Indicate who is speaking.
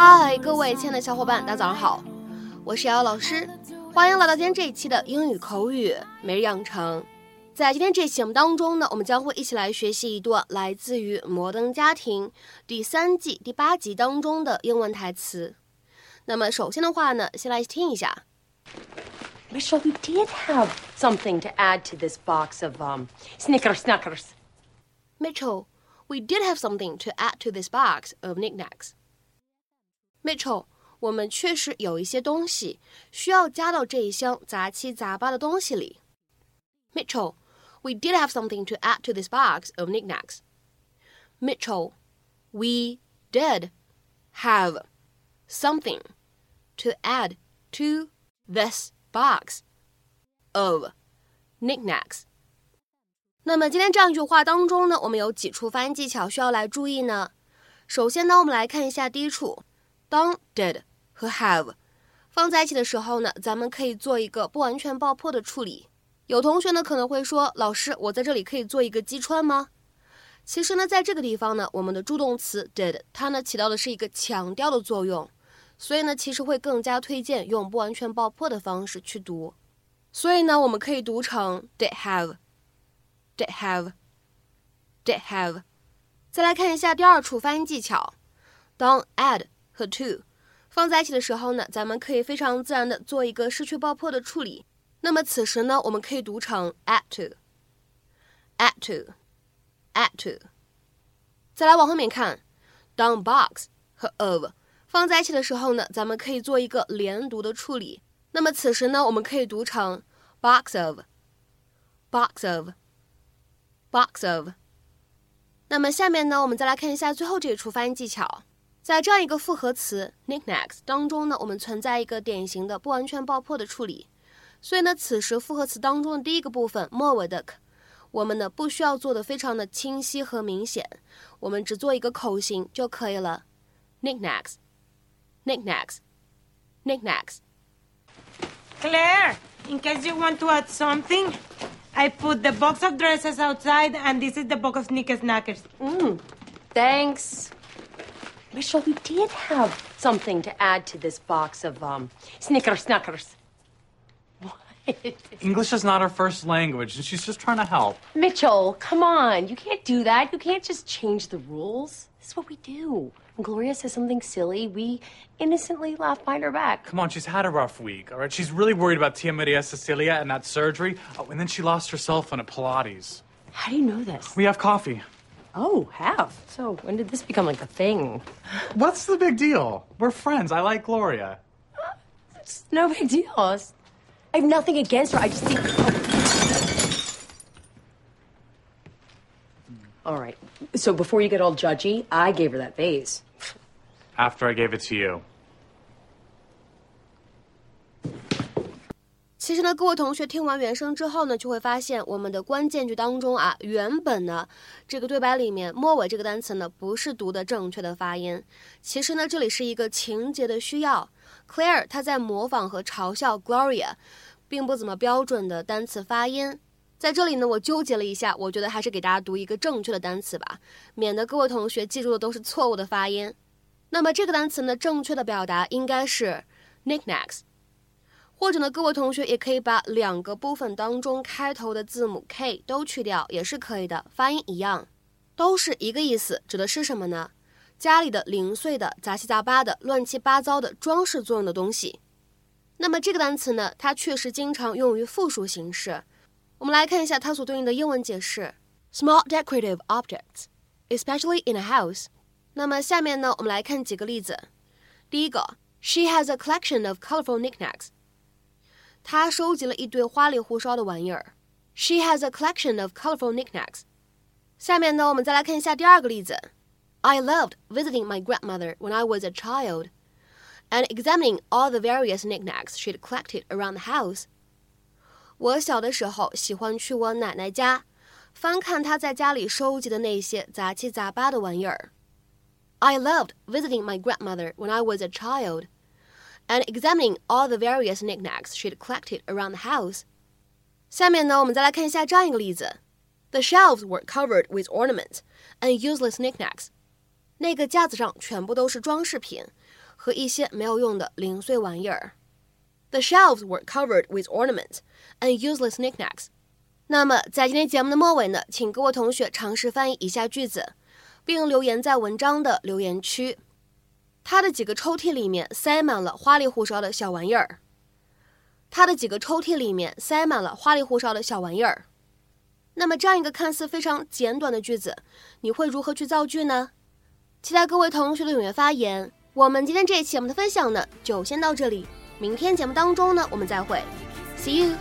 Speaker 1: 嗨，各位亲爱的小伙伴，大家早上好，我是瑶瑶老师，欢迎来到今天这一期的英语口语每日养成。在今天这期节目当中呢，我们将会一起来学习一段来自于《摩登家庭》第三季第八集当中的英文台词。那么首先的话呢，先来听一下。
Speaker 2: Mitchell, we did have something to add to this box of um Snickers Snuckers.
Speaker 1: Mitchell, we did have something to add to this box of knickknacks. Mitchell，我们确实有一些东西需要加到这一箱杂七杂八的东西里。Mitchell, we did have something to add to this box of knickknacks. Mitchell, we did have something to add to this box of knickknacks. 那么今天这样一句话当中呢，我们有几处发音技巧需要来注意呢？首先呢，我们来看一下第一处。 当 did 和 have 放在一起的时候呢，咱们可以做一个不完全爆破的处理。有同学呢可能会说，老师，我在这里可以做一个击穿吗？其实呢，在这个地方呢，我们的助动词 did 它呢起到的是一个强调的作用，所以呢，其实会更加推荐用不完全爆破的方式去读。所以呢，我们可以读成 did have，did have，did have。再来看一下第二处发音技巧，当 add 和 to 放在一起的时候呢，咱们可以非常自然的做一个失去爆破的处理。那么此时呢，我们可以读成 add to，add to，add to。再来往后面看，当 box 和 of 放在一起的时候呢，咱们可以做一个连读的处理。那么此时呢，我们可以读成 box of，box of，box of。那么下面呢，我们再来看一下最后这一处发音技巧。在这样一个复合词 knickknacks 当中呢，我们存在一个典型的不完全爆破的处理，所以呢，此时复合词当中的第一个部分末尾的 k，我们呢不需要做的非常的清晰和明显，我们只做一个口型就可以了。
Speaker 3: knickknacks，knickknacks，knickknacks。Claire, in case you want to add something, I put the box of dresses outside, and this is the box of knickknackers.
Speaker 2: Mm, thanks. Mitchell, we did have something to add to this box of um Snickers Snuckers. What?
Speaker 4: English is not her first language, and she's just trying to help.
Speaker 2: Mitchell, come on. You can't do that. You can't just change the rules. This is what we do. When Gloria says something silly, we innocently laugh behind her back.
Speaker 4: Come on, she's had a rough week, all right? She's really worried about Tia Maria Cecilia and that surgery. Oh, and then she lost herself cell a Pilates.
Speaker 2: How do you know this?
Speaker 4: We have coffee.
Speaker 2: Oh, have. So when did this become like a thing?
Speaker 4: What's the big deal? We're friends. I like Gloria.
Speaker 2: It's no big deal. It's- I have nothing against her. I just think. Oh. All right. So before you get all judgy, I gave her that vase.
Speaker 4: After I gave it to you.
Speaker 1: 其实呢，各位同学听完原声之后呢，就会发现我们的关键句当中啊，原本呢这个对白里面末尾这个单词呢不是读的正确的发音。其实呢，这里是一个情节的需要。Claire 她在模仿和嘲笑 Gloria，并不怎么标准的单词发音。在这里呢，我纠结了一下，我觉得还是给大家读一个正确的单词吧，免得各位同学记住的都是错误的发音。那么这个单词呢，正确的表达应该是 knickknacks。或者呢，各位同学也可以把两个部分当中开头的字母 k 都去掉，也是可以的，发音一样，都是一个意思，指的是什么呢？家里的零碎的、杂七杂八的、乱七八糟的装饰作用的东西。那么这个单词呢，它确实经常用于复数形式。我们来看一下它所对应的英文解释：small decorative objects, especially in a house。那么下面呢，我们来看几个例子。第一个，She has a collection of colorful knickknacks。她收集了一堆花里胡哨的玩意儿。She has a collection of colorful knickknacks。下面呢，我们再来看一下第二个例子。I loved visiting my grandmother when I was a child and examining all the various knickknacks she'd collected around the house. 我小的时候喜欢去我奶奶家，翻看她在家里收集的那些杂七杂八的玩意儿。I loved visiting my grandmother when I was a child and examining all the various knickknacks she'd collected around the house. 下面呢，我们再来看一下这样一个例子：The shelves were covered with ornaments and useless knickknacks. 那个架子上全部都是装饰品和一些没有用的零碎玩意儿。The shelves were covered with ornaments and useless knickknacks。那么，在今天节目的末尾呢，请各位同学尝试翻译以下句子，并留言在文章的留言区。 他的几个抽屉里面塞满了花里胡哨的小玩意儿。他的几个抽屉里面塞满了花里胡哨的小玩意儿。那么，这样一个看似非常简短的句子，你会如何去造句呢？期待各位同学的踊跃发言。我们今天这一期我们的分享呢，就先到这里。明天节目当中呢，我们再会，See you。